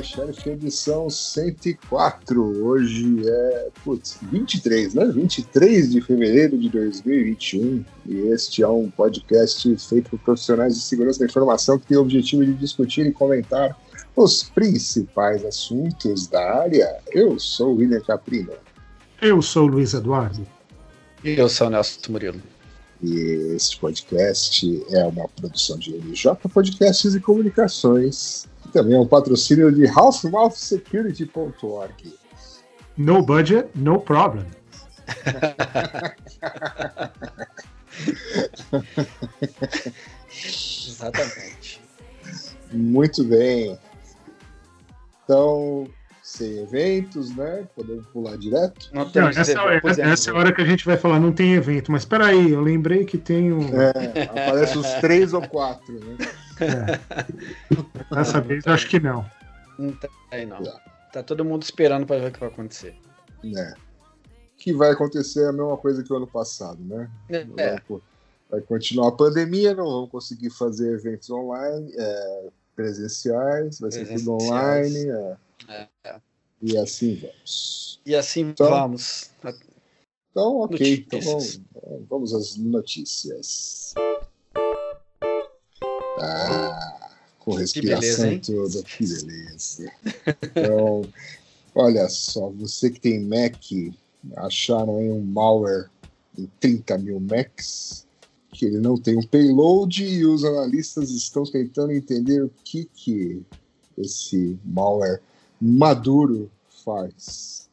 Sheriff edição 104. Hoje é, putz, 23, né? 23 de fevereiro de 2021. E este é um podcast feito por profissionais de segurança da informação que tem o objetivo de discutir e comentar os principais assuntos da área. Eu sou o William Caprino. Eu sou o Luiz Eduardo. E eu sou o Nelson Murilo. E este podcast é uma produção de MJ Podcasts e Comunicações. Também é um patrocínio de halfmouthsecurity.org. No budget, no problem. Exatamente. Muito bem. Então, sem eventos, né? Podemos pular direto. Não Não, essa, é, essa é a hora que a gente vai falar, não tem evento. Mas espera aí, eu lembrei que tem um... É, aparece os três ou quatro, né? Dessa vez eu acho que não. Não tem, não. Tá. Tá todo mundo esperando pra ver o que vai acontecer. né? Que vai acontecer a mesma coisa que o ano passado, né? É, Vai, vai continuar a pandemia, não vamos conseguir fazer eventos online, é, presenciais, vai ser tudo online, é, é, é. e assim vamos. E assim Então- vamos. Então, ok, então vamos, vamos às notícias. Ah, com respiração beleza, toda, que beleza. Então, olha só, você que tem Mac, acharam aí um malware em 30 mil Macs, que ele não tem um payload e os analistas estão tentando entender o que, que esse malware maduro faz.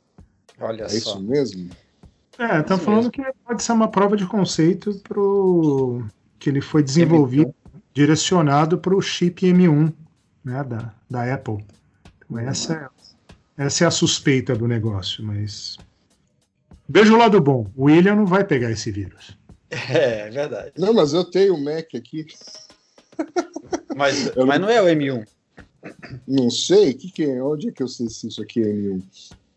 Olha É só. isso mesmo? É, estão falando que pode ser uma prova de conceito pro que ele foi desenvolvido, direcionado para o chip M1 né, da, da Apple. Então, essa, é, essa é a suspeita do negócio, mas. Veja o lado bom, o William não vai pegar esse vírus. É, é verdade. Não, mas eu tenho o Mac aqui. Mas, Eu mas não é o M1. Não sei, que que é? onde é que eu sei se isso aqui é M1?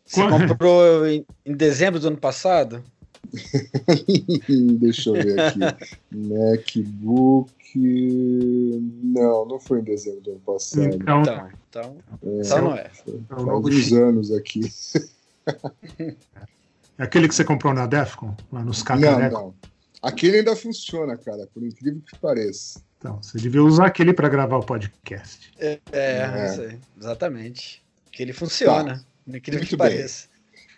Você comprou em, em dezembro do ano passado? Deixa eu ver aqui. MacBook. Não, não foi em dezembro do ano passado. Então, Então, então, É, então não é. foi- é o faz novo uns chip. anos aqui. É aquele que você comprou na Defcon, lá nos Não, cacarecos. não. Aquele ainda funciona, cara, por incrível que pareça. Então, você devia usar aquele para gravar o podcast. É, É. isso aí, exatamente. Que ele funciona. Incrível Muito que bem. pareça.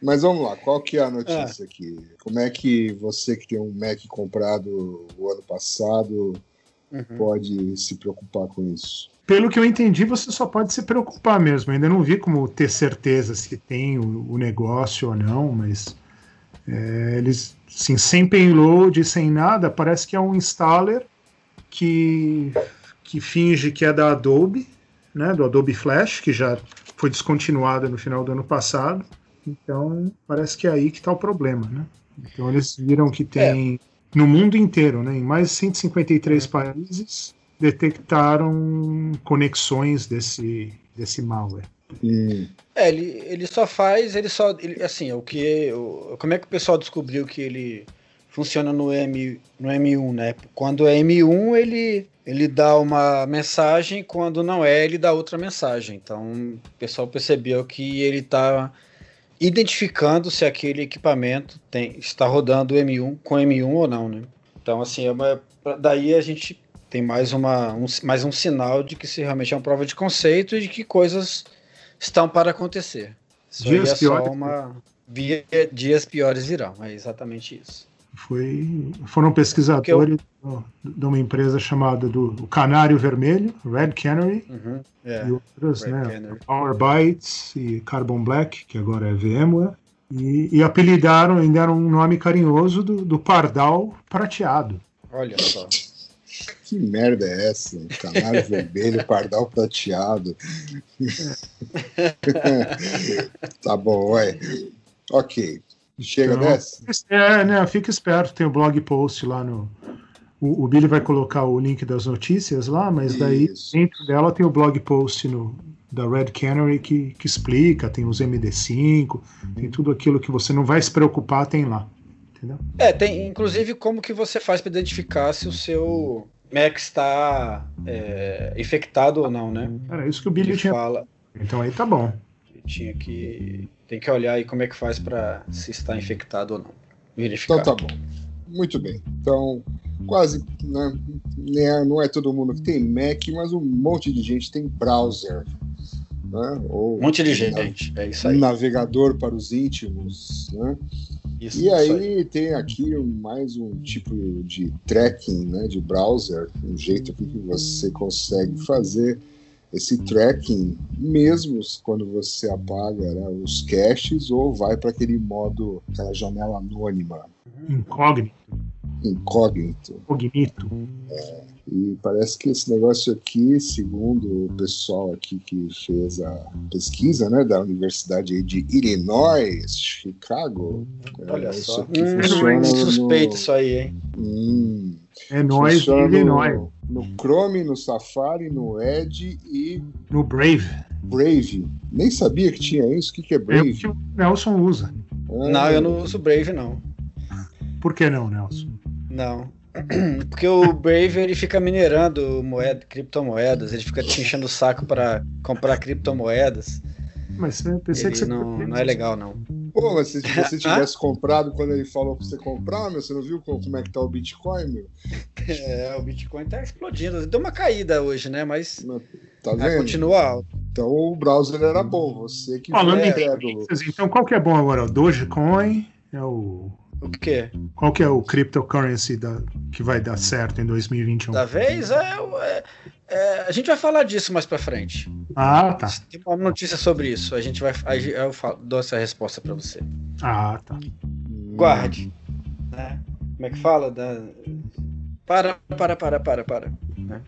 Mas vamos lá, qual que é a notícia aqui? Como é que você que tem um Mac comprado o ano passado Uhum. pode se preocupar com isso? Pelo que eu entendi, você só pode se preocupar mesmo. Ainda não vi como ter certeza se tem o, o negócio ou não, mas é, eles, assim, sem payload, sem nada, parece que é um installer que, que finge que é da Adobe, né, do Adobe Flash, que já foi descontinuado no final do ano passado. Então, parece que é aí que está o problema, né? Então, eles viram que tem no mundo inteiro, né, em mais de 153 países, detectaram conexões desse, desse malware. Hum, É, ele, ele só faz, ele só, ele, assim, o que, o, como é que o pessoal descobriu que ele funciona no, M, no M1, né? Quando é M1, ele, ele dá uma mensagem, quando não é, ele dá outra mensagem. Então, o pessoal percebeu que ele está identificando se aquele equipamento tem, está rodando M1 com M1 ou não, né? Então, assim, é uma, daí a gente tem mais, uma, um, mais um sinal de que se realmente é uma prova de conceito e de que coisas estão para acontecer. Isso Dias é piores. uma. Via, dias piores virão, é exatamente isso. Foi, foram pesquisadores do- de uma empresa chamada do Canário Vermelho, Red Canary, Uhum, é, e outras, Red né? Canary. Power Bytes e Carbon Black, que agora é VMware, e, e apelidaram e deram um nome carinhoso do, do Pardal Prateado. Olha só. que merda é essa? Canário vermelho, pardal prateado. tá bom, ué. Ok. Chega Então, dessa? É, né? Fica esperto, tem o blog post lá no O, o Billy vai colocar o link das notícias lá, mas daí Isso. dentro dela tem o blog post no, da Red Canary que, que explica, tem os MD5, tem tudo aquilo que você não vai se preocupar, tem lá. Entendeu? É, tem inclusive como que você faz para identificar se o seu Mac está é, infectado ou não, né? Era isso que o Billy Ele tinha. fala, Então aí tá bom. Tinha que tem que olhar aí como é que faz para se está infectado ou não. Verificar. Então tá bom. Muito bem. Então, quase. Né, né, não é todo mundo que tem Mac, mas um monte de gente tem browser. Né, ou Um monte de gente. É isso aí. navegador para os íntimos. Né? Isso, E isso aí tem aqui mais um tipo de tracking né, de browser, um jeito que você consegue fazer esse tracking mesmo quando você apaga né, os caches ou vai para aquele modo, aquela janela anônima, Incógnito, incógnito. cognito. E parece que esse negócio aqui, segundo o pessoal aqui que fez a pesquisa né, da Universidade de Illinois, Chicago, Olha é, só. isso aqui Hum, funciona suspeito no- isso aí, hein? Hum, É nós de no, Illinois, no Chrome, no Safari, no Edge e no Brave. Brave. Nem sabia que tinha isso. O que, que é É o Brave? que o Nelson usa. Ah, Não, eu não uso Brave, não. Por que não, Nelson? Não. Porque o Brave ele fica minerando moeda, criptomoedas, ele fica te enchendo o saco para comprar criptomoedas. Mas eu pensei que Ele você não, não é legal, não. Pô, mas se você tivesse comprado quando ele falou pra você comprar, meu, você não viu como, como é que tá o Bitcoin, meu? É, o Bitcoin tá explodindo. Deu uma caída hoje, né? Mas Tá vendo? continua alto. Então o browser era bom, você que Falando em notícias, então qual que é bom agora? O Dogecoin é o O quê? qual que é o cryptocurrency da, que vai dar certo em 2021? Da vez? É, é- é, a gente vai falar disso mais pra frente. Ah, tá. Tem uma notícia sobre isso. A gente vai. Eu falo- dou essa resposta pra você. Ah, tá. Guarde. né? Como é que fala? Da... Para, para, para, para, para. né?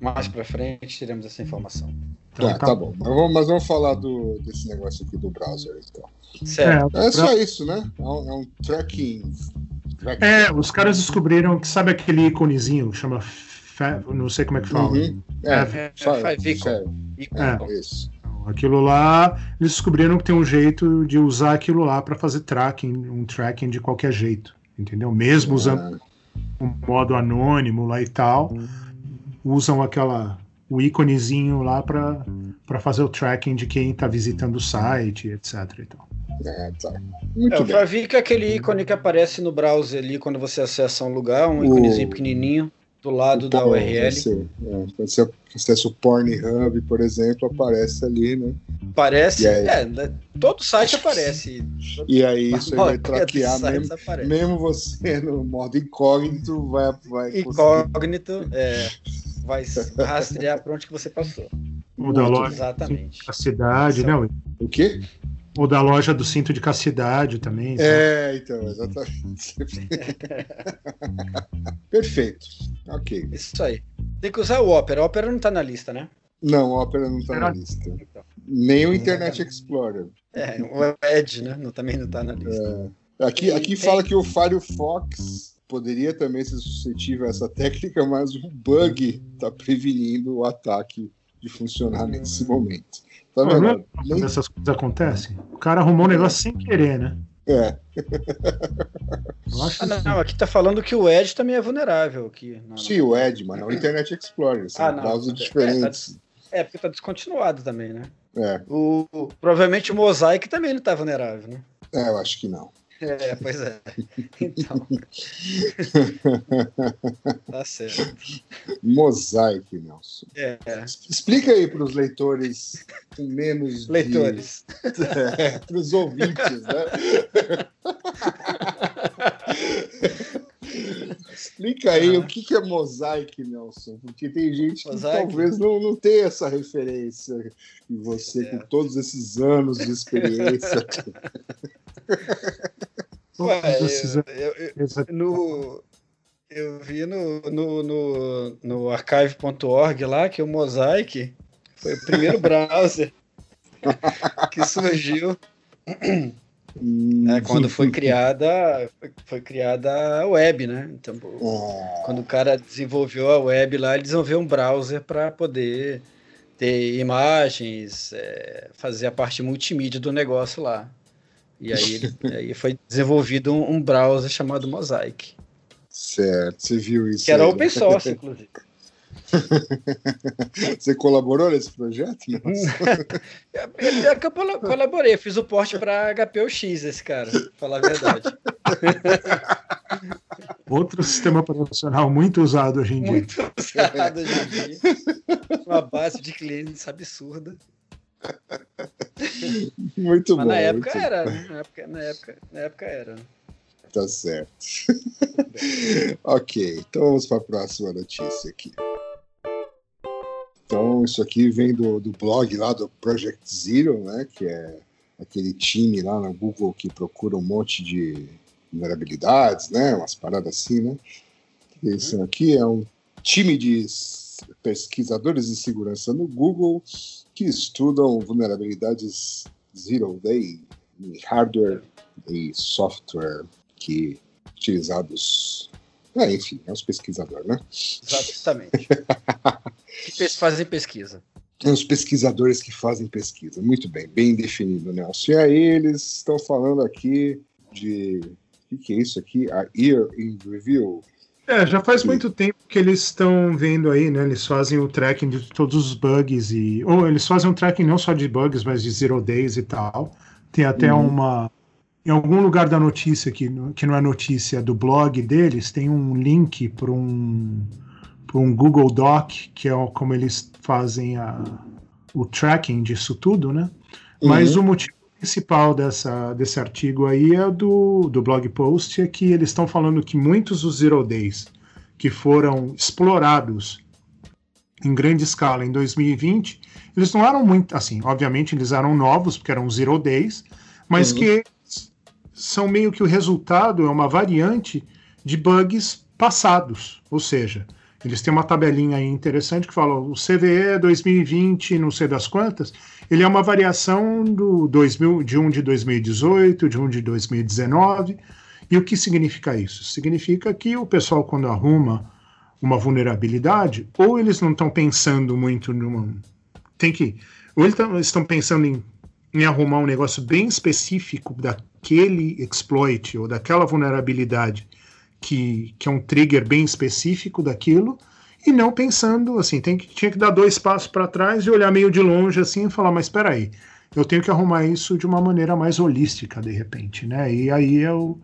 Mais pra frente teremos essa informação. Então, Tá, tá bom. Mas vamos, mas vamos falar do, desse negócio aqui do browser, então. Certo. É, É só isso, né? É um, é um tracking. tracking. É, os caras descobriram que sabe aquele iconezinho, chama fa- não sei como é que fala. Uhum. É, É, favicon. É. com- Isso. Aquilo lá, eles descobriram que tem um jeito de usar aquilo lá para fazer tracking, um tracking de qualquer jeito, entendeu? Mesmo usando Ah, um modo anônimo lá e tal, usam aquela o íconezinho lá para para fazer o tracking de quem está visitando o site, etc. e tal. é, tá. É, Muito o bem. Favic é aquele ícone que aparece no browser ali quando você acessa um lugar, um íconezinho pequenininho do lado da Então, URL. Você, é, quando você acessa o Pornhub, por exemplo, aparece ali, né? Aparece, aí? é, né, todo site aparece. E aí isso aí vai A traquear mesmo, aparece. mesmo você no modo incógnito vai, vai conseguir. Incógnito, é, vai rastrear para onde que você passou. Ou da Muito loja Exatamente. da cidade, não? O quê? Ou da loja do cinto de castidade também. sabe? É, então, exatamente. Perfeito. Ok. Isso aí. Tem que usar o Opera. O Opera não tá na lista, né? Não, o Opera não está na lista. Então. Nem o Internet Explorer. É, o Edge, né? Não, também não tá na lista. Aqui, aqui Tem- fala que o Firefox poderia também ser suscetível a essa técnica, mas o bug está prevenindo o ataque de funcionar nesse momento. Tá não é vendo? quando Nem- essas coisas acontecem. O cara arrumou um negócio sem querer, né? É, Eu acho Ah, assim. não, aqui tá falando que o Edge também é vulnerável. Aqui. Não, não. sim, o Edge, mas não o Internet Explorer. São Ah, não. browsers É, diferentes. É, porque tá descontinuado também, né? É, O, o- provavelmente o Mosaic também não tá vulnerável, né? é, eu acho que não. É, pois é. Então. tá certo. Mosaic, Nelson. É, Explica aí para os leitores com menos de- leitores. É, para os ouvintes, né? Explica aí o que que é mosaic, Nelson, porque tem gente que Mosaic? talvez não, não tenha essa referência e você com Certo. todos esses anos de experiência. Ué, eu, eu- eu- no, eu vi no, no, no, no archive.org lá que o Mosaic foi o primeiro browser que surgiu É, quando foi criada, foi, foi criada a web, né? Então, É, quando o cara desenvolveu a web lá, ele desenvolveu um browser para poder ter imagens, é, fazer a parte multimídia do negócio lá. E aí, aí foi desenvolvido um, um browser chamado Mosaic, certo, você viu isso. que era aí, open source, inclusive. Você colaborou nesse projeto? Eu, eu que eu colaborei, fiz o porte para HPUX esse cara, pra falar a verdade. Outro sistema operacional muito usado hoje em dia. Muito usado hoje em dia. Uma base de clientes absurda. Muito Mas bom. na época muito era, né? Na época, na época, na época era. Tá certo. ok, então vamos para a próxima notícia aqui. Então, isso aqui vem do, do blog lá do Project Zero, né? Que é aquele time lá na Google que procura um monte de vulnerabilidades, né? Umas paradas assim, né? Isso aqui é um time de pesquisadores de segurança no Google que estudam vulnerabilidades Zero Day em hardware e software que utilizados. É, enfim, é os pesquisadores, né? Exatamente. que fazem pesquisa. Tem os pesquisadores que fazem pesquisa. Muito bem, bem definido, Nelson. E aí eles estão falando aqui de. O que, que é isso aqui? A Year in Review. É, já faz muito tempo que eles estão vendo aí, né? Eles fazem o tracking de todos os bugs e. Ou eles fazem um tracking não só de bugs, mas de zero days e tal. Tem até Uhum. uma. Em algum lugar da notícia, que, que não é notícia do blog deles, tem um link para um, pra um Google Doc, que é como eles fazem a, o tracking disso tudo, né? Mas Uhum. o motivo principal dessa, desse artigo aí é do, do blog post, é que eles estão falando que muitos dos Zero Days que foram explorados em grande escala em 2020, eles não eram muito, assim, obviamente eles eram novos, porque eram Zero Days, mas Uhum. que são meio que o resultado, é uma variante de bugs passados, ou seja, eles têm uma tabelinha aí interessante que fala o CVE 2020, não sei das quantas, ele é uma variação do 2000, de um de 2018, de um de 2019. E o que significa isso? Significa que o pessoal, quando arruma uma vulnerabilidade, ou eles não estão pensando muito numa. Tem que. Ou eles tão- estão pensando em, em arrumar um negócio bem específico daquele exploit ou daquela vulnerabilidade que, que é um trigger bem específico daquilo, e não pensando assim, tem que, tinha que dar dois passos para trás e olhar meio de longe assim e falar, mas espera aí, eu tenho que arrumar isso de uma maneira mais holística de repente, né? E aí é o,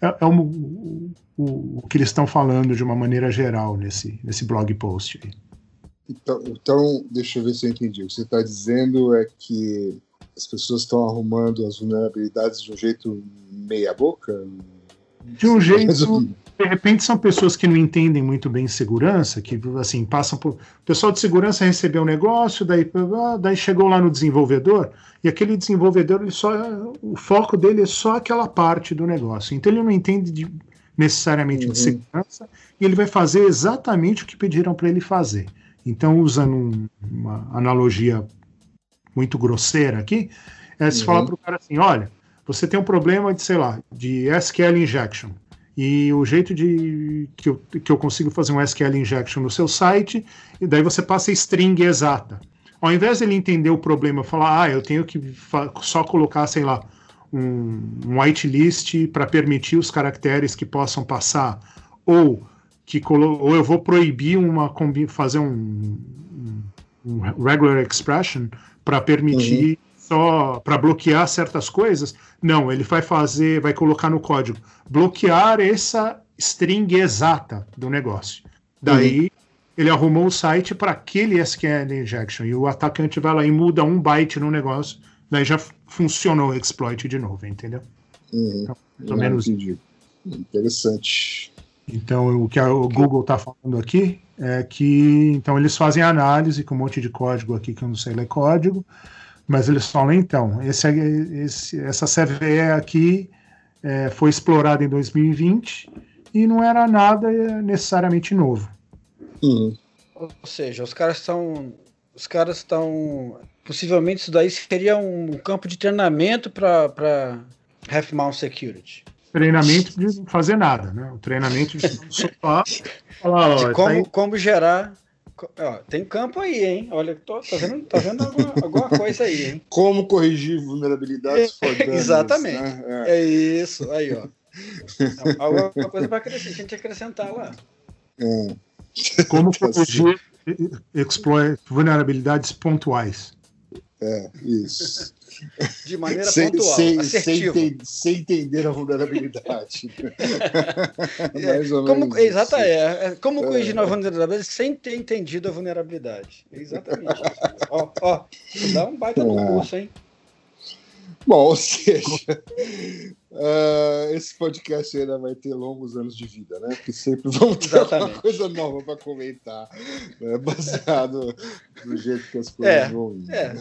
é, é o, o, o que eles estão falando de uma maneira geral nesse, nesse blog post. Então, então, deixa eu ver se eu entendi. O que você está dizendo é que as pessoas estão arrumando as vulnerabilidades de um jeito meia-boca? De um jeito, de repente são pessoas que não entendem muito bem segurança, que assim passam por. O pessoal de segurança recebeu um negócio, daí, daí chegou lá no desenvolvedor, e aquele desenvolvedor, ele só, o foco dele é só aquela parte do negócio. Então ele não entende de- necessariamente Uhum. de segurança, e ele vai fazer exatamente o que pediram para ele fazer. Então, usando um- uma analogia muito grosseira aqui, é se Uhum. falar para o cara assim: olha, você tem um problema de, sei lá, de SQL injection. E o jeito de que eu, que eu consigo fazer um SQL injection no seu site, e daí você passa string exata. Ao invés dele entender o problema, falar, ah, eu tenho que só colocar, sei lá, um, um whitelist para permitir os caracteres que possam passar, ou que ou eu vou proibir uma fazer um, um- um regular expression para permitir só para bloquear certas coisas. Não, ele vai fazer, vai colocar no código bloquear essa string exata do negócio. Daí ele arrumou o site para aquele SQL injection e o atacante vai lá e muda um byte no negócio, daí já funcionou o exploit de novo, entendeu? Uhum. Ou Ah, menos entendi. Interessante. Então, o que o Google está falando aqui é que então eles fazem análise com um monte de código aqui que eu não sei ler código, mas eles falam então esse, esse- essa CVE aqui é, foi explorada em 2020 e não era nada é, necessariamente novo. Uhum. Ou seja, os caras estão. Os caras estão. Possivelmente isso daí seria um campo de treinamento para Half Mount Security. Treinamento de não fazer nada, né? O treinamento de sofá. Falar, ó, De tá como, aí- como gerar. Ó, tem campo aí, hein? Olha, tô, tá vendo, tá vendo alguma, alguma coisa aí, hein? Como corrigir vulnerabilidades dummies, Exatamente. né? É. É isso, aí, ó. Alguma coisa para a gente acrescentar lá. É. como Tá corrigir exploit vulnerabilidades pontuais. É, isso. De maneira sem, pontual, sem, sem, assertiva. enten- sem entender a vulnerabilidade. É, Mais ou como, menos exata, é, é, como É. corrigir uma vulnerabilidade sem ter entendido a vulnerabilidade. Exatamente. ó, ó, dá um baita no É. curso, hein? Bom, ou seja, ah, esse podcast ainda vai ter longos anos de vida, né? Porque sempre vamos ter alguma Exatamente. coisa nova para comentar, né? baseado no jeito que as coisas É, vão indo. É,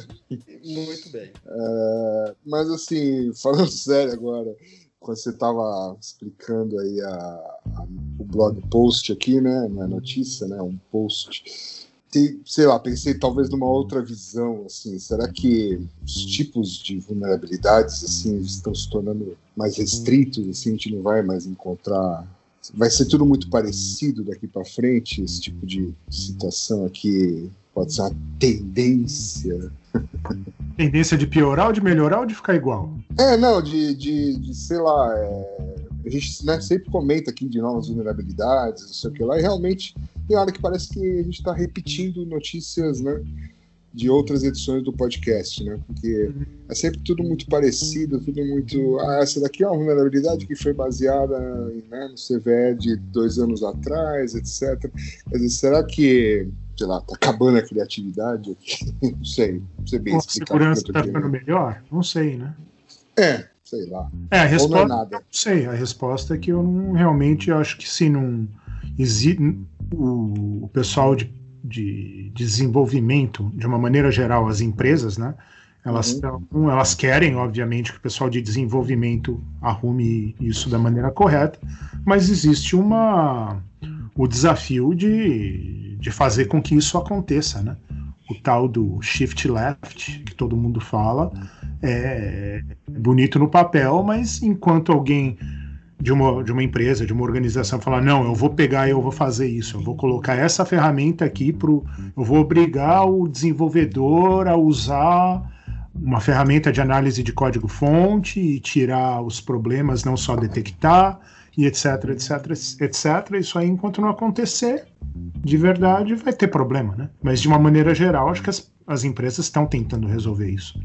muito bem. Ah, mas assim, falando sério agora, quando você estava explicando aí a, a- o blog post aqui, né? Não é notícia, né? Um post. Tem, sei lá, pensei talvez numa outra visão, assim, será que os tipos de vulnerabilidades, assim, estão se tornando mais restritos, assim, a gente não vai mais encontrar, vai ser tudo muito parecido daqui para frente, esse tipo de situação aqui pode ser uma tendência Tendência de piorar ou de melhorar ou de ficar igual? É, não, de, de, de sei lá, é, a gente né, sempre comenta aqui de novas vulnerabilidades, não sei o que lá, e realmente tem hora que parece que a gente está repetindo notícias, né, de outras edições do podcast, né, porque é sempre tudo muito parecido, tudo muito, ah, essa daqui é uma vulnerabilidade que foi baseada né, no CVE de dois anos atrás, etc. Quer dizer, será que, sei lá, tá acabando a criatividade? não sei, não sei bem A explicar. segurança o que eu está ficando querendo. melhor? Não sei, né? É, sei lá. É, a Ou não é resposta. nada. Não sei, a resposta é que eu não realmente acho que se não existe o, o pessoal de, de desenvolvimento, de uma maneira geral, as empresas, né? Elas, Uhum. elas querem, obviamente, que o pessoal de desenvolvimento arrume isso da maneira correta, mas existe uma o desafio de, de fazer com que isso aconteça, né? O tal do shift left, que todo mundo fala, é bonito no papel, mas enquanto alguém de uma, de uma empresa, de uma organização falar, não, eu vou pegar e eu vou fazer isso, eu vou colocar essa ferramenta aqui pro. Eu vou obrigar o desenvolvedor a usar uma ferramenta de análise de código-fonte e tirar os problemas, não só detectar, e etc, etc, etc. Isso aí, enquanto não acontecer, de verdade, vai ter problema, né? Mas de uma maneira geral, acho que as, as empresas estão tentando resolver isso.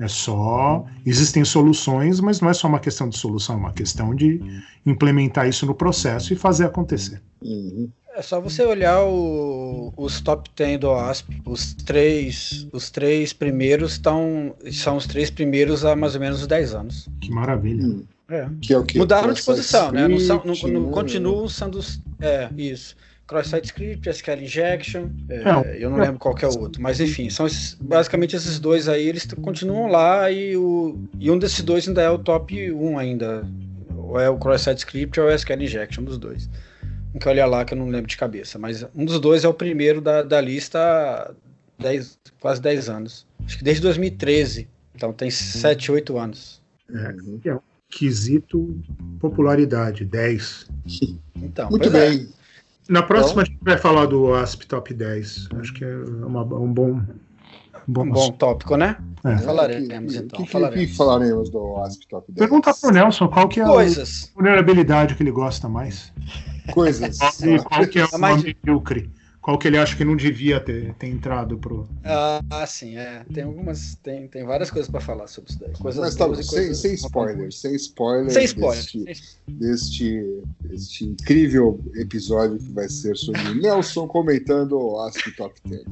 É só. Existem soluções, mas não é só uma questão de solução, é uma questão de implementar isso no processo e fazer acontecer. Uhum. É só você olhar o- os top 10 do OASP. Os três, os três primeiros estão, são os três primeiros há mais ou menos uns 10 anos. Que maravilha. Hum. É. Que é o que? Mudaram de posição, né? Não, são, não, não script, continuam sendo os. É, isso. Cross-site script, SQL injection, é, É, eu não lembro qual que é o outro, mas enfim, são esses- basicamente esses dois aí, eles continuam lá e, o, e um desses dois ainda é o top 1 ainda, ou é o cross-site script ou é o SQL injection, um dos dois. Tem que olhar lá que eu não lembro de cabeça, mas um dos dois é o primeiro da, da lista há 10, quase 10 anos, acho que desde 2013, então tem 7, 8 anos. Uhum. Quesito popularidade, 10. Então, Muito pois é. Na próxima a gente vai falar do ASP Top 10. Acho que é uma- um bom. Um bom, Um bom tópico, né? É. Falaremos, Que- então, que, que, falaremos. que falaremos do ASP Top 10? Pergunta pro Nelson qual que é Coisas. a vulnerabilidade que ele gosta mais. Coisas. E qual que é A o mais- medíocre. Qual que ele acha que não devia ter, ter entrado pro. Ah, sim, é. Tem algumas. Tem, tem várias coisas pra falar sobre isso daí. Coisas Mas tá, sem, coisas sem spoilers, sem spoilers. Sem spoiler. Deste, deste, deste incrível episódio que vai ser sobre Nelson comentando o ASP Top 10.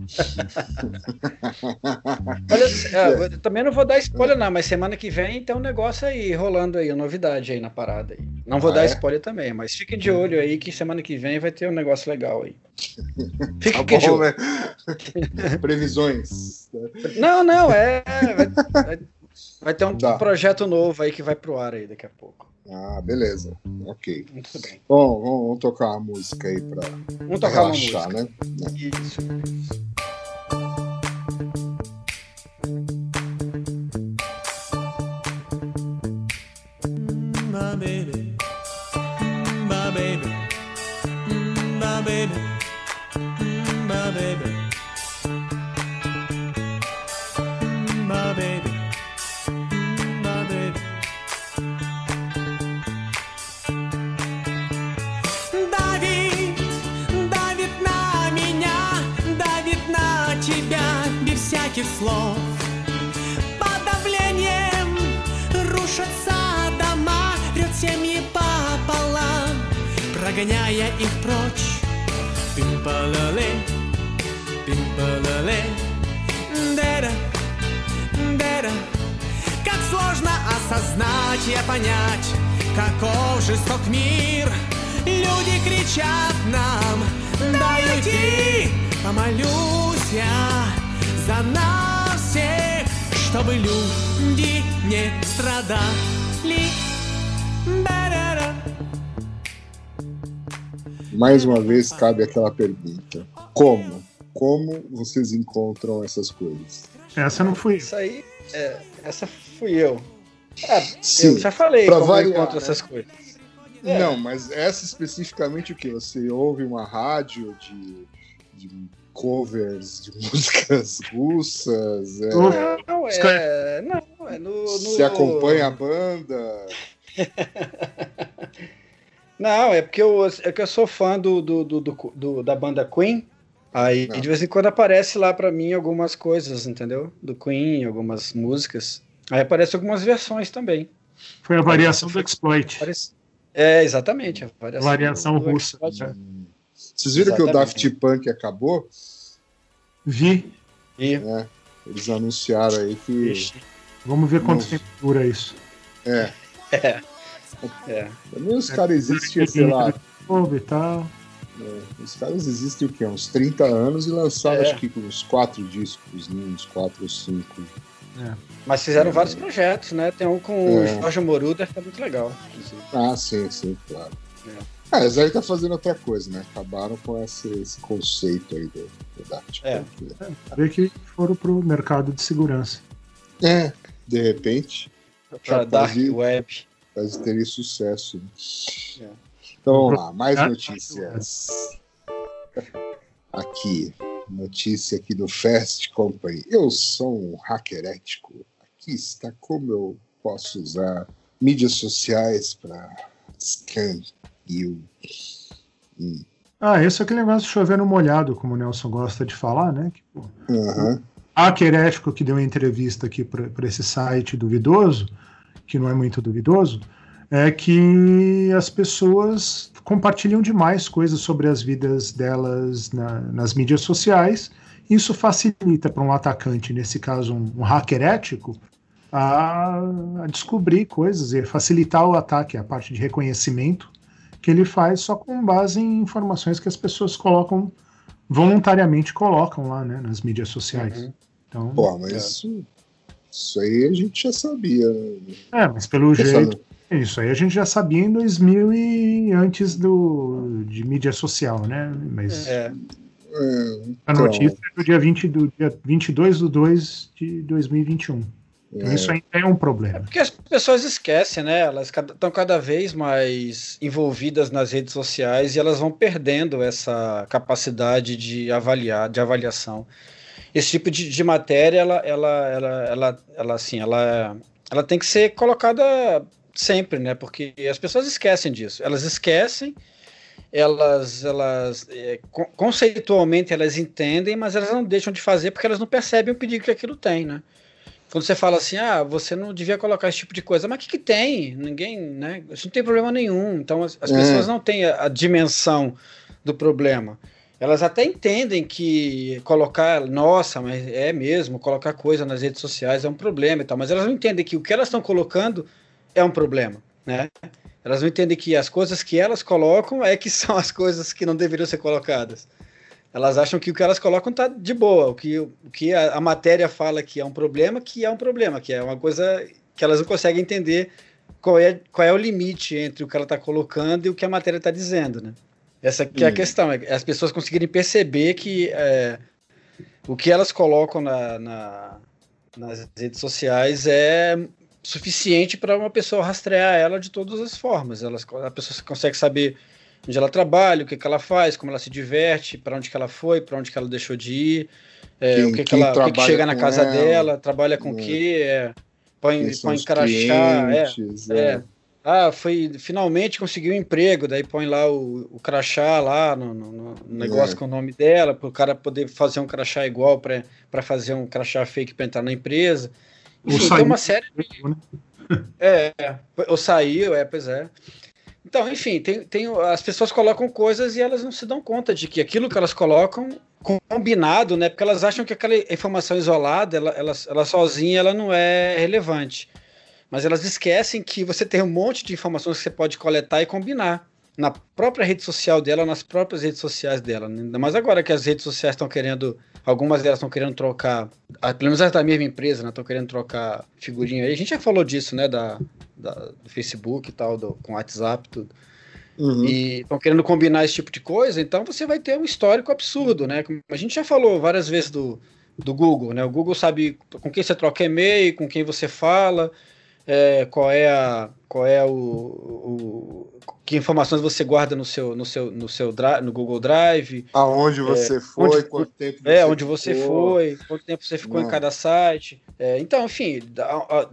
Olha, é, eu também não vou dar spoiler, não, mas semana que vem tem um negócio aí rolando aí, uma novidade aí na parada aí. Não vou Ah, dar é? spoiler também, mas fiquem de olho aí que semana que vem vai ter um negócio legal aí. Tá de bom, olho. né? Previsões. Não, não, é. Vai, vai- ter um Tá. projeto novo aí que vai pro ar aí daqui a pouco. Ah, beleza. Ok. Muito bem. Bom, vamos, vamos tocar uma música aí uma relaxar, né? Isso. Слов. Под давлением рушатся дома, рвет семьи пополам, прогоняя их прочь. Пимпалале, пимпалале, дера, дера. Как сложно осознать и понять, каков жесток мир. Люди кричат нам, дай уйти, помолюсь я за нас чтобы люди не страдали. Ба-да-да. Mais uma vez cabe aquela pergunta: como? Como vocês encontram essas coisas? Essa não fui eu. Isso aí, é, essa fui eu. Ah, Sim, eu já falei pra como variar, eu encontro né? essas coisas. É. Não, mas essa especificamente o que? Você ouve uma rádio de, de covers de músicas russas? é. Não, é. Não, é no. no... Você acompanha a banda? Não, é porque eu, é que eu sou fã do, do, do, do- do- da banda Queen. Aí Não. de vez em quando aparece lá pra mim algumas coisas, entendeu? Do Queen, algumas músicas. Aí aparece algumas versões também. Foi a variação do exploit. É, exatamente. A variação, Variação russa. Exploit. né? Vocês viram que o Exatamente. Daft Punk acabou? Vi. E- né? Eles anunciaram aí que. Ixi, Vamos ver quanto Nossa. tempo dura isso. É. É. É. Também os caras existem, sei lá. E tal. é, os caras existem o quê? Uns 30 anos e lançaram É. acho que uns quatro discos, né? uns quatro ou cinco. Mas fizeram vários projetos, né? Tem um com É. o Jorge Moruder, que é muito legal. inclusive. Ah, sim, sim, claro. É. Ah, eles aí tá fazendo outra coisa, né? Acabaram com esse, esse conceito aí do, do Daft É. Né? Vê que foram pro mercado de segurança. É, de repente, Pra Dark de- Web. faz terem sucesso. né? É. Então vamos lá, mais notícias. Aqui, notícia aqui do Fast Company. Eu sou um hacker ético. Aqui está como eu posso usar mídias sociais para Hum. Ah, esse é aquele negócio de chover no molhado, como o Nelson gosta de falar, né? Pô, Aham. hacker ético que deu uma entrevista aqui para esse site duvidoso, que não é muito duvidoso, é que as pessoas compartilham demais coisas sobre as vidas delas na- nas mídias sociais. Isso facilita para um atacante, nesse caso um, um hacker ético, a, a descobrir coisas e facilitar o ataque, a parte de reconhecimento que ele faz só com base em informações que as pessoas colocam voluntariamente colocam lá, né, nas mídias sociais. Uhum. Então, Pô, mas isso, isso aí a gente já sabia. Né? é, mas pelo Essa- jeito, isso aí a gente já sabia em 2000 e antes do de mídia social, né? Mas É. é, a então, notícia é do dia 20 do dia 22 de 2 de 2021. É, isso ainda é um problema. Porque as pessoas esquecem, né? Elas estão cada vez mais envolvidas nas redes sociais e elas vão perdendo essa capacidade de avaliar, de avaliação. Esse tipo de, de matéria, ela, ela, ela, ela, ela, assim, ela, ela tem que ser colocada sempre, né? Porque as pessoas esquecem disso. Elas esquecem, elas, elas é, con- conceitualmente elas entendem, mas elas não deixam de fazer porque elas não percebem o perigo que aquilo tem, né? Quando você fala assim, ah, você não devia colocar esse tipo de coisa, mas o que, que tem? Ninguém, né? Isso não tem problema nenhum. Então as, as É. pessoas não têm a, a dimensão do problema. Elas até entendem que colocar, nossa, mas é mesmo, colocar coisa nas redes sociais é um problema e tal, mas elas não entendem que o que elas estão colocando é um problema, né? Elas não entendem que as coisas que elas colocam é que são as coisas que não deveriam ser colocadas. Elas acham que o que elas colocam tá de boa, o que, o que a, a matéria fala que é um problema, que é um problema, que é uma coisa que elas não conseguem entender qual é, qual é o limite entre o que ela está colocando e o que a matéria está dizendo, né? Essa que é a Hum. questão, é as pessoas conseguirem perceber que é, o que elas colocam na, na- nas redes sociais é suficiente para uma pessoa rastrear ela de todas as formas. Ela, a pessoa consegue saber onde ela trabalha, o que, que ela faz, como ela se diverte, para onde que ela foi, para onde que ela deixou de ir, é, Quem- o que, que, ela, o que, que chega na casa ela, dela, trabalha com o né? quê, é, põe, põe crachá, é, clientes, é. Ah, foi finalmente conseguiu um emprego, daí põe lá o, o crachá lá no, no- no negócio É. com o nome dela, para o cara poder fazer um crachá igual para fazer um crachá fake para entrar na empresa. Enfim, tem uma série né? é, ou saiu, é, pois é. Então, enfim, tem, tem, as pessoas colocam coisas e elas não se dão conta de que aquilo que elas colocam combinado, né? Porque elas acham que aquela informação isolada, ela, ela, ela sozinha, ela não é relevante. Mas elas esquecem que você tem um monte de informações que você pode coletar e combinar na própria rede social dela, nas próprias redes sociais dela. né? Ainda mais agora que as redes sociais estão querendo, algumas delas estão querendo trocar, ah, pelo menos as da mesma empresa, né? Estão querendo trocar figurinha aí. A gente já falou disso, né? Da, da- do Facebook e tal, do, com WhatsApp, tudo. Uhum. E estão querendo combinar esse tipo de coisa, então você vai ter um histórico absurdo, né? A gente já falou várias vezes do, do Google, né? O Google sabe com quem você troca e-mail, com quem você fala, é, qual é a qual é o, o- que informações você guarda no seu no seu no seu no Google Drive, Aonde você foi, onde- quanto tempo é onde você ficou. foi, quanto tempo você ficou em Não. cada site, É, então enfim a, a-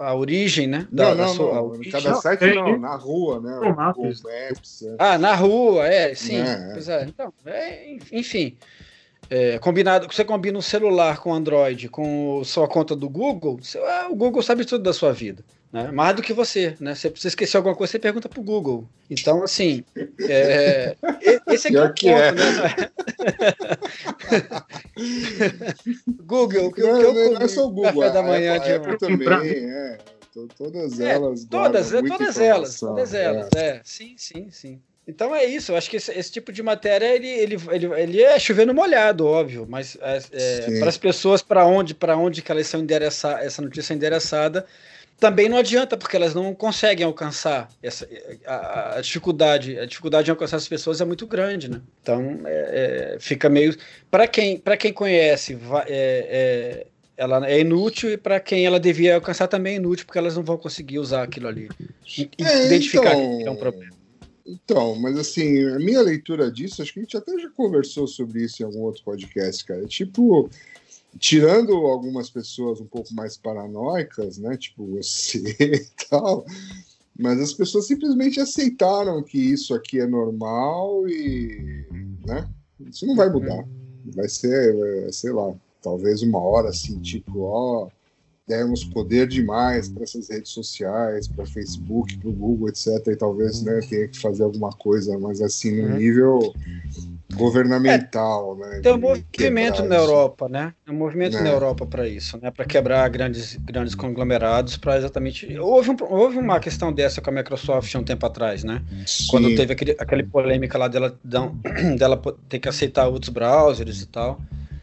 a- origem, né? Não, da- da não, sua- a não. origem- Cada Não, site não, na rua, né? Google Maps. é. Ah, na rua, é, sim. É, é. Pois é. Então, é, enfim. É, combinado, você combina um celular com Android com sua conta do Google, você- ah, o Google sabe tudo da sua vida. Né? Mais do que você, né? Se você esquecer alguma coisa, você pergunta pro Google. Então, assim, é, esse aqui é o Pior que é. ponto, né? Google, o que, o Não, eu não, não comi é só o Google, café da manhã de Apple também, é. To- Todas É, elas Todas, é, todas elas, todas é. elas, é. Sim, sim, sim. Então é isso, eu acho que esse, esse tipo de matéria ele, ele, ele, ele é chovendo molhado, óbvio, mas é, Sim. para as pessoas para onde para onde que elas são endereçar essa notícia é endereçada também não adianta porque elas não conseguem alcançar essa a, a dificuldade a dificuldade de alcançar as pessoas é muito grande, né? Então é, é, fica meio para quem quem conhece é, é, ela é inútil e para quem ela devia alcançar também é inútil porque elas não vão conseguir usar aquilo ali É, identificar então, que é um problema. Então, mas assim, a minha leitura disso, acho que a gente até já conversou sobre isso em algum outro podcast, cara. É Tipo, tirando algumas pessoas um pouco mais paranoicas, né? Tipo você e tal, mas as pessoas simplesmente aceitaram que isso aqui é normal e, né? Isso não vai mudar. Vai ser, é, sei lá, talvez uma hora assim, tipo, ó, demos poder demais para essas redes sociais, para Facebook, para o Google, etc. E talvez né, tenha que fazer alguma coisa, mas assim, no Uhum. nível governamental, né? Tem um movimento na isso. Europa, né? Tem um movimento Né. na Europa para isso, né? Para quebrar grandes, grandes conglomerados, para exatamente. Houve, um, houve uma questão dessa com a Microsoft há um tempo atrás, né? Quando Sim. teve aquele, aquele polêmica lá dela, dela ter que aceitar outros browsers e tal,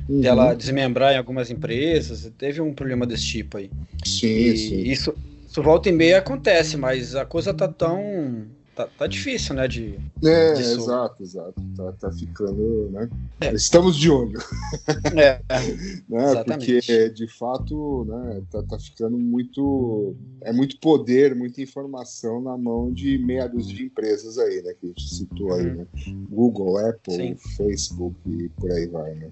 Uhum. dela desmembrar em algumas empresas, teve um problema desse tipo aí. Sim, E sim. isso, isso volta e meia acontece, mas a coisa tá tão. tá, tá difícil, né? De, É, disso. exato, exato. Tá, tá ficando, né? É. Estamos de olho, é, né? Exatamente. Porque de fato, né? Tá, tá ficando muito, é muito poder, muita informação na mão de meia dúzia de empresas aí, né? Que a gente citou aí, Uhum. né? Google, Apple, Sim. Facebook e por aí vai, né?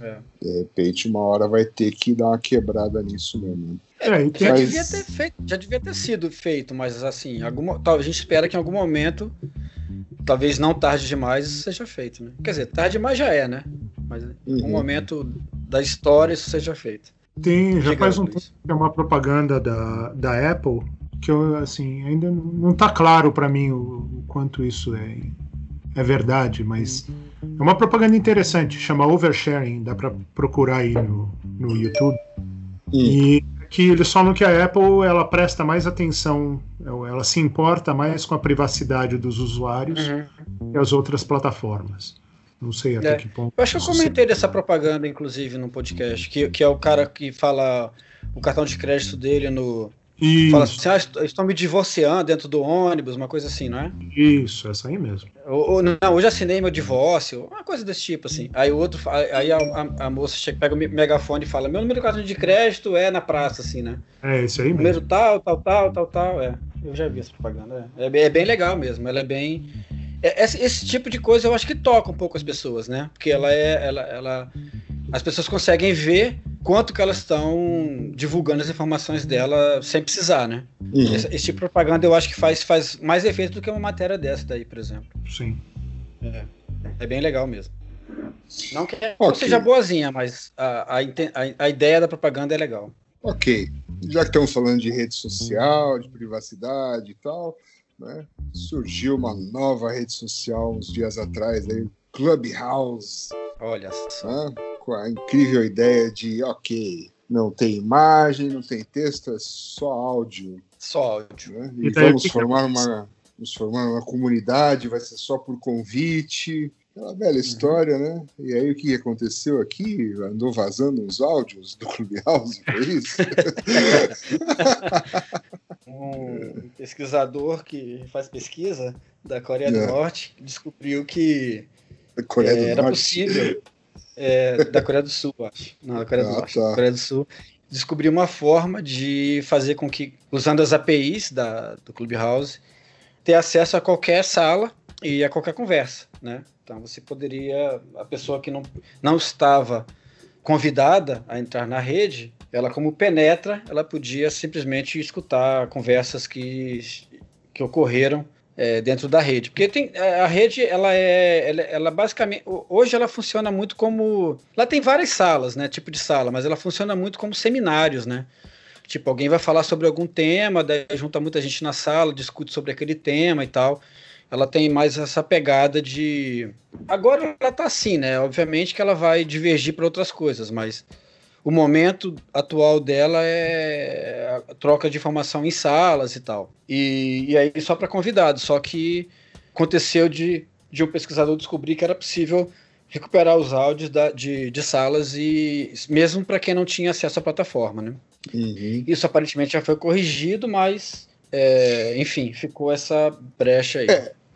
É. De repente, uma hora vai ter que dar uma quebrada nisso mesmo. É, Já Mas- devia ter feito, já devia ter sido feito, mas assim, alguma, tal- a gente espera que em algum momento, talvez não tarde demais, isso seja feito, né? Quer dizer, tarde demais já é, né? Mas em algum Uhum. momento da história isso seja feito. tem já Diga, faz um tempo que é uma propaganda da, da Apple que eu, assim, ainda não- está claro para mim o, o quanto isso é, é verdade, mas é uma propaganda interessante, chama Oversharing, dá para procurar aí no, no YouTube. E que eles falam que a Apple ela presta mais atenção, ela se importa mais com a privacidade dos usuários que as outras plataformas. Não sei até É. que ponto. Eu acho que eu comentei dessa propaganda, inclusive, no podcast, que, que é o cara que fala o cartão de crédito dele no, Isso, Fala assim, ah, est- estão me divorciando dentro do ônibus, uma coisa assim, não é? isso, essa aí mesmo. Ou, ou, não, hoje assinei meu divórcio, uma coisa desse tipo, assim. Aí o outro, aí a, a- a moça chega, pega o me- megafone e fala, meu número de cartão de crédito é na praça, assim, né? É isso aí Número mesmo. tal, tal, tal, tal, tal, é. Eu já vi essa propaganda, é. É, bem- é bem legal mesmo, ela é bem... é- esse, esse tipo de coisa eu acho que toca um pouco as pessoas, né? Porque ela é, ela, ela... As pessoas conseguem ver quanto que elas estão divulgando as informações dela sem precisar, né? Uhum. Esse, esse tipo de propaganda eu acho que faz, faz mais efeito do que uma matéria dessa daí, por exemplo. Sim. É bem legal mesmo. Não que não Ok. seja boazinha, mas a, a- a ideia da propaganda é legal. Ok. Já que estamos falando de rede social, de privacidade e tal, né? Surgiu uma nova rede social uns dias atrás aí, Clubhouse, Olha só. né? Com a incrível ideia de, ok, não tem imagem, não tem texto, é só áudio. Só áudio. Né? E E daí, vamos que formar uma, vamos formar uma comunidade, vai ser só por convite. Aquela velha história, né? E aí o que aconteceu aqui? Andou vazando uns áudios do Clubhouse, foi isso? Um pesquisador que faz pesquisa da Coreia É. do Norte descobriu que Coreia é, do era Norte. possível. É, da Coreia do Sul, acho. Não, da Coreia do Ah, Norte. tá. Da Coreia do Sul. Descobriu uma forma de fazer com que, usando as APIs da, do Clubhouse, ter acesso a qualquer sala e a qualquer conversa, né? Então você poderia, a pessoa que não, não estava convidada a entrar na rede, ela como penetra, ela podia simplesmente escutar conversas que, que ocorreram é, dentro da rede. Porque tem, a rede, ela é, ela, ela basicamente, ho- hoje ela funciona muito como, ela tem várias salas, né, tipo de sala, mas ela funciona muito como seminários, né? Tipo, alguém vai falar sobre algum tema, daí junta muita gente na sala, discute sobre aquele tema e tal. Ela tem mais essa pegada de. Agora ela tá assim, né? Obviamente que ela vai divergir para outras coisas, mas o momento atual dela é a troca de informação em salas e tal. E, e aí só para convidados. Só que aconteceu de, de um pesquisador descobrir que era possível recuperar os áudios da- de, de salas e mesmo para quem não tinha acesso à plataforma, né? Uhum. Isso aparentemente já foi corrigido, mas é, enfim, ficou essa brecha aí.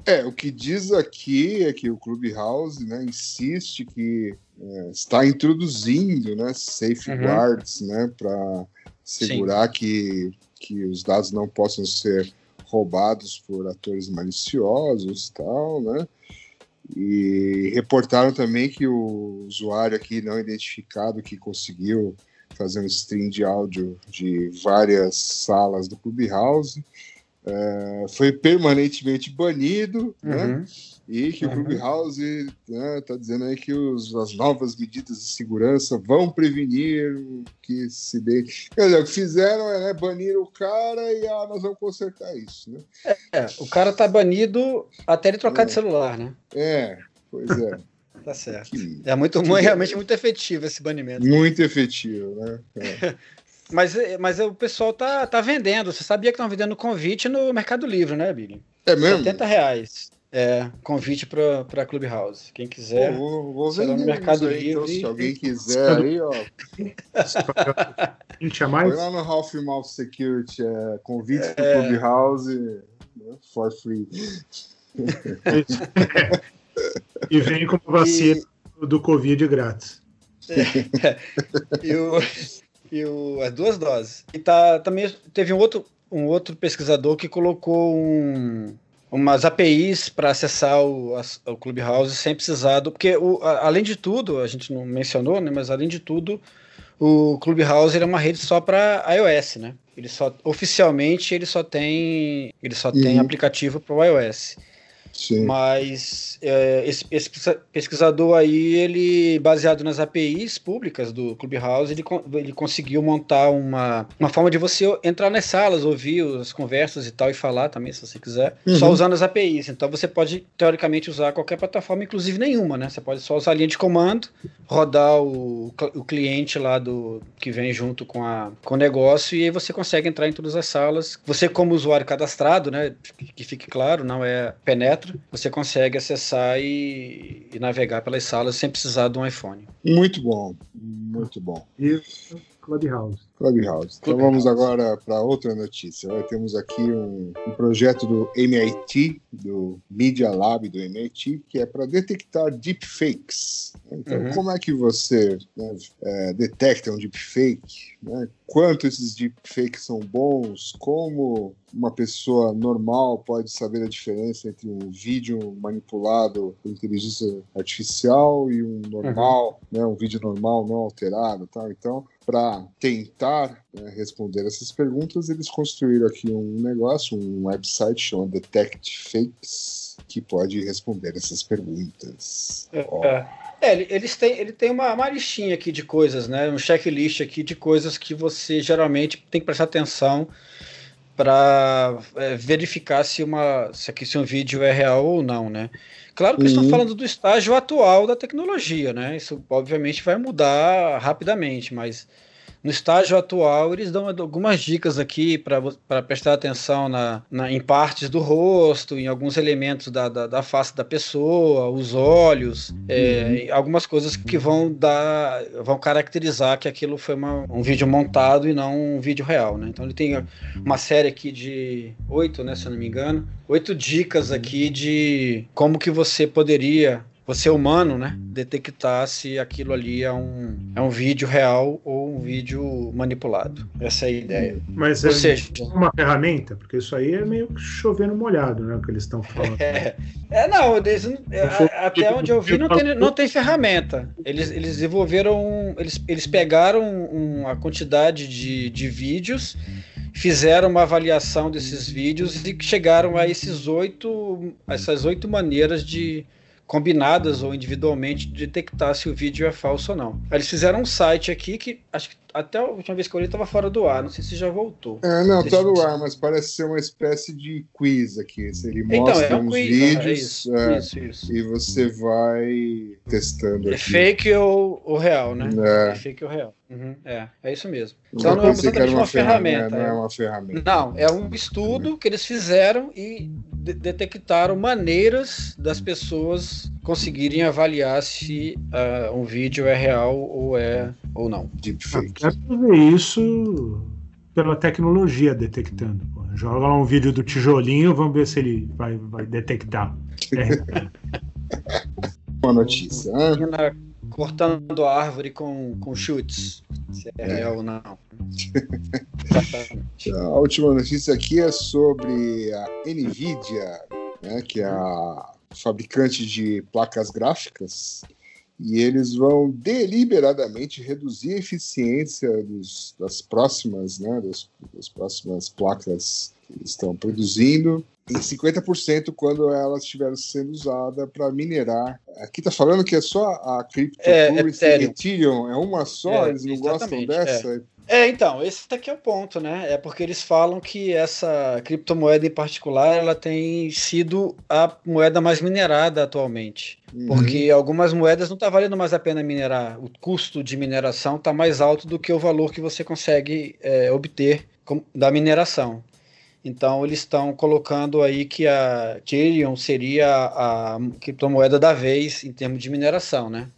É, o que diz aqui é que o Clubhouse né, insiste que é, está introduzindo né, safeguards né, para segurar que, que os dados não possam ser roubados por atores maliciosos e tal, né? E reportaram também que o usuário aqui não identificado que conseguiu fazer um stream de áudio de várias salas do Clubhouse é, foi permanentemente banido, né? E que o. Clubhouse está dizendo aí que os- as novas medidas de segurança vão prevenir que se dê. Quer dizer, o que fizeram é né, banir o cara e ah, nós vamos consertar isso, né? É, o cara tá banido até ele trocar É. de celular, né? É, pois é. Tá certo. que- É muito, Que muito realmente muito efetivo esse banimento. muito efetivo, né? É. Mas, mas o pessoal tá, tá vendendo. Você sabia que estão vendendo convite no Mercado Livre, né, Billy? É mesmo? 70 reais. É, convite pra, pra Clubhouse. Quem quiser. Vou, vou será no Mercado aí, então, Livre. se alguém quiser aí, ó, Gente, Foi mais. lá no Half Mouth Security, é, convite pro Clubhouse né, for free. E vem como vacina do Covid grátis. E, o, e o- as duas doses. E tá, também teve um outro, um outro pesquisador que colocou um, umas APIs para acessar o, o Clubhouse sem precisar do. Porque, o, a- além de tudo, a gente não mencionou, né? Mas além de tudo, o Clubhouse é uma rede só para iOS, né? Ele só oficialmente ele só tem ele só tem Uhum. aplicativo para o iOS. Sim. Mas é, esse, esse pesquisador aí, ele, baseado nas APIs públicas do Clubhouse, ele, ele conseguiu montar uma, uma forma de você entrar nas salas, ouvir as conversas e tal, e falar também, se você quiser, só Uhum. usando as APIs. Então você pode, teoricamente, usar qualquer plataforma, inclusive nenhuma, né? Você pode só usar a linha de comando, rodar o, o cliente lá do que vem junto com, a, com o negócio, e aí você consegue entrar em todas as salas. Você, como usuário cadastrado, né? Que, que fique claro, não é penetra, você consegue acessar e, e navegar pelas salas sem precisar de um iPhone. Muito bom. Muito bom. E Clubhouse. Clubhouse. Então vamos agora para outra notícia. Nós temos aqui um, um projeto do MIT, do Media Lab do MIT, que é para detectar deepfakes. Então, Uhum. como é que você né, é, detecta um deepfake? né? Quanto esses deepfakes são bons? Como uma pessoa normal pode saber a diferença entre um vídeo manipulado por inteligência artificial e um normal, né, um vídeo normal não alterado, tal. Então, para tentar né, responder essas perguntas, eles construíram aqui um negócio, um website chamado Detect Fakes, que pode responder essas perguntas. Ó, É, É, ele- eles têm, ele tem uma, uma listinha aqui de coisas, né? Um checklist aqui de coisas que você geralmente tem que prestar atenção para verificar se, uma, se, aqui, se um vídeo é real ou não, né? Claro que eu estou Uhum. falando do estágio atual da tecnologia, né? Isso obviamente vai mudar rapidamente, mas no estágio atual eles dão algumas dicas aqui para prestar atenção na, na- em partes do rosto, em alguns elementos da, da, da face da pessoa, os olhos, é, e algumas coisas que vão dar, vão caracterizar que aquilo foi uma- um vídeo montado e não um vídeo real, né? Então ele tem uma série aqui de oito, né, se eu não me engano, oito dicas aqui de como que você poderia você humano, né, detectar se aquilo ali é um, é um vídeo real ou um vídeo manipulado. Essa é a ideia. Mas Ou é seja, uma ferramenta, porque isso aí é meio que chovendo molhado, né? O que eles estão falando. É, é, não, eles, é, até onde eu vi não tem, não tem ferramenta. Eles, eles desenvolveram, eles, eles pegaram um- a quantidade de, de vídeos, fizeram uma avaliação desses vídeos e chegaram a esses oito, essas oito maneiras de combinadas ou individualmente de detectar se o vídeo é falso ou não. Eles fizeram um site aqui que acho que até a última vez que eu olhei estava fora do ar, não sei se já voltou. É, não, tá eu- no ar, mas parece ser uma espécie de quiz aqui. Se Ele Então, mostra é um uns quiz, vídeos é isso, é, isso, isso. e você vai testando É aqui. fake ou, ou real, né? É. É fake ou real. Uhum, é, é isso mesmo. Então não é exatamente uma ferramenta. Não é é- uma ferramenta. Não, é um estudo que eles fizeram e de- detectaram maneiras das pessoas conseguirem avaliar se ah, um vídeo é real ou é ou não. Ah, Deepfake. Quero ver isso pela tecnologia detectando. pô. Joga lá um vídeo do tijolinho, vamos ver se ele vai, vai detectar. É, Uma notícia. né? Menina cortando a árvore com, com chutes, se é, É. real ou não. A última notícia aqui é sobre a Nvidia, né, que é a fabricante de placas gráficas, e eles vão deliberadamente reduzir a eficiência dos- das próximas, né, das, das próximas placas que eles estão produzindo em 50% quando elas estiverem sendo usadas para minerar. Aqui está falando que é só a cryptocurrency É, Ethereum. Ethereum, é uma só, É, eles não gostam exatamente, dessa. É, então, esse aqui é o ponto, né? É porque eles falam que essa criptomoeda em particular, ela tem sido a moeda mais minerada atualmente. Uhum. Porque algumas moedas não está valendo mais a pena minerar. O custo de mineração está mais alto do que o valor que você consegue é, obter da mineração. Então eles estão colocando aí que a Ethereum seria a criptomoeda da vez em termos de mineração, né?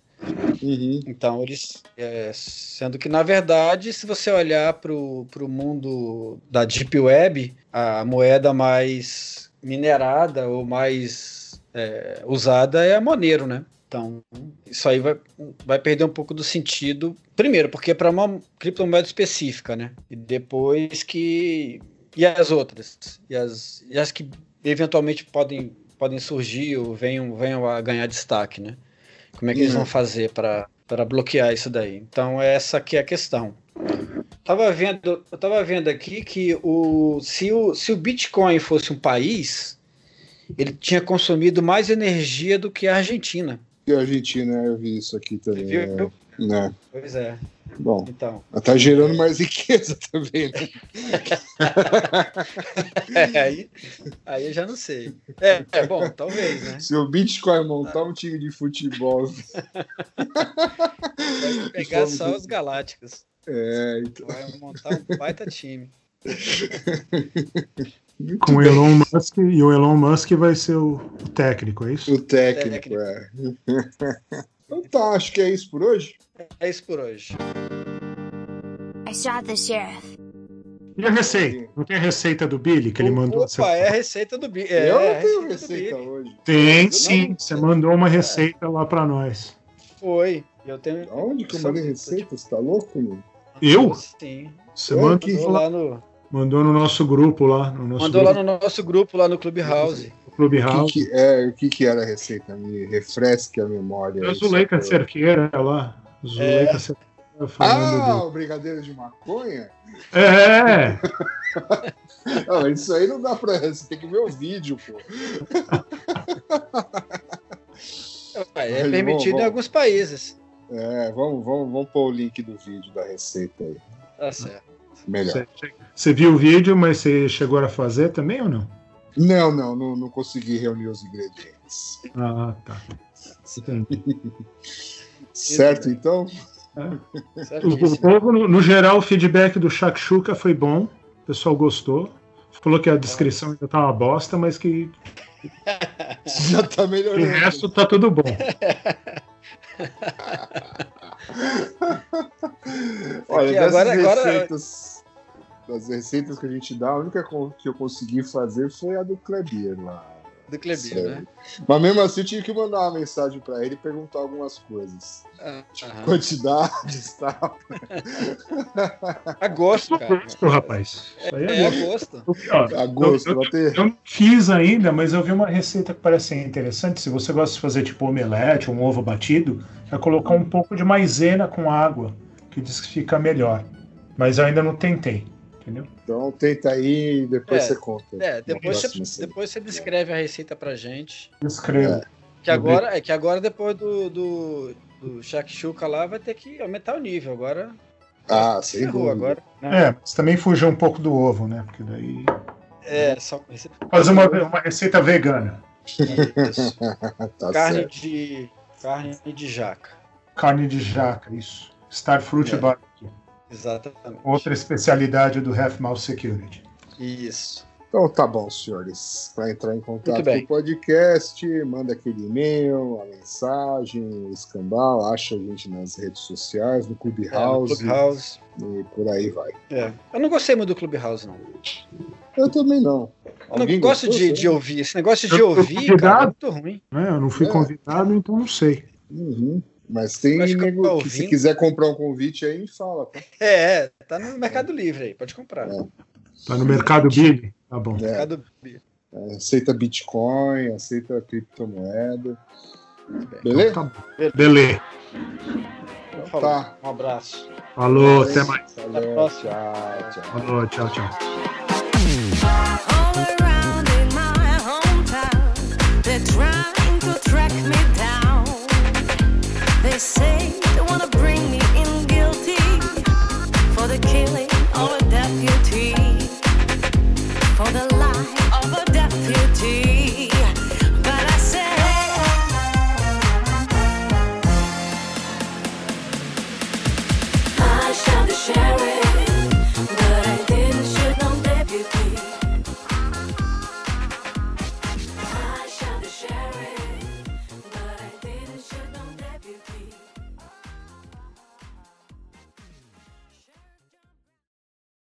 Uhum. Então, eles. é, sendo que, na verdade, se você olhar para o mundo da Deep Web, a moeda mais minerada ou mais é, usada é a Monero, né? Então, isso aí vai, vai perder um pouco do sentido. Primeiro, porque é para uma criptomoeda específica, né? E depois que. E as outras? E as, e as que eventualmente podem, podem surgir ou venham, venham a ganhar destaque, né? Como é que eles Uhum. vão fazer para bloquear isso daí? Então, essa que é a questão. Tava vendo, eu tava vendo aqui que o, se, o, se o Bitcoin fosse um país, ele tinha consumido mais energia do que a Argentina. E a Argentina, eu vi isso aqui também. Viu? Né? Pois é. Bom, Então. tá gerando mais riqueza também, né? É, aí, aí eu já não sei. É, é bom, talvez, né? Se o Bitcoin montar um time de futebol, Vai pegar só os galácticos. é, então, Vai montar um baita time. muito Com o. Elon Musk e o Elon Musk vai ser o técnico, é isso? O técnico, Técnico. é. Então tá, acho que é isso por hoje. É isso por hoje. I shot the sheriff. E a receita? Não tem a receita do Billy que ele mandou? Opa, é a receita do Billy. É, eu não tenho receita hoje. Tem sim. Você mandou uma receita lá pra nós. Foi. Eu tenho. Onde que eu mandei receita? Você tá louco, meu? Eu? Sim. Você mandou, lá no, mandou no nosso grupo lá. No nosso mandou lá grupo, no nosso grupo, lá no Clubhouse. Clube O House. que, que, é, o que, que era a receita? Me refresque a memória. A aí, Zuleika eu- Cerqueira lá. Zuleika Cerqueira falando Ah, do... o brigadeiro de maconha? É! Não, isso aí não dá pra. Você tem que ver o vídeo, pô. É Mas permitido vamos, em alguns países. É, vamos, vamos, vamos pôr o link do vídeo da receita aí. Tá certo. Melhor. Você, você viu o vídeo, mas você chegou a fazer também ou não? Não, não, não, não consegui reunir os ingredientes. Ah, tá. Certo, então? O, o povo, no, no geral, o feedback do Shakshuka foi bom. O pessoal gostou. Falou que a descrição ainda tá uma bosta, mas que Já tá o melhorando. resto tá tudo bom. Olha, Aqui, agora- agora- receitas, das receitas que a gente dá, a única que eu consegui fazer foi a do Kleber lá. Do Sério. né? Mas mesmo assim eu tive que mandar uma mensagem pra ele e perguntar algumas coisas. Ah, aham. Quantidades, tal. Agosto, cara. Gosto, rapaz. Isso aí É é agosto. Ó, Agosto, eu- vai ter. Eu não fiz ainda, mas eu vi uma receita que parece interessante. Se você gosta de fazer tipo omelete, um ovo batido, é colocar um pouco de maisena com água, que diz que fica melhor. Mas eu ainda não tentei, entendeu? Então tenta aí e depois É, você conta. É, depois você, depois você descreve a receita pra gente. Escreva. Que agora, é que agora depois do, do, do shakshuka lá vai ter que aumentar o nível. Agora. Ah, sem dúvida. agora. né? É, mas também fugir um pouco do ovo, né? Porque daí. É, só receita- Fazer uma, uma receita vegana. Isso. Tá carne certo. de carne de jaca. Carne de jaca, isso. Starfruit É. Barbecue. Exatamente. Outra especialidade do Half Mouth Security. Isso. Então tá bom, senhores. Para entrar em contato com o podcast, manda aquele e-mail, a mensagem, o escambau, acha a gente nas redes sociais, no É, no Clubhouse Clubhouse. e por aí vai. É. Eu não gostei muito do Clubhouse, não. Eu também não. Eu não gosto gostou, de, de ouvir. Esse negócio de Eu ouvir, cara, é muito ruim. Né? Eu não fui É. convidado, então não sei. Uhum. Mas tem nego tá que se quiser comprar um convite aí, me fala. Tá? É, tá no é. Mercado Livre aí, pode comprar. É. Tá no Mercado Bib? Tá bom. É. Mercado é, Aceita Bitcoin, aceita criptomoeda. Beleza? Então, tá... Beleza. Então, tá. Um abraço. Falou, até mais. Falou, até a próxima. Tchau, tchau. Falou, tchau, tchau. All around in my hometown, they're trying. say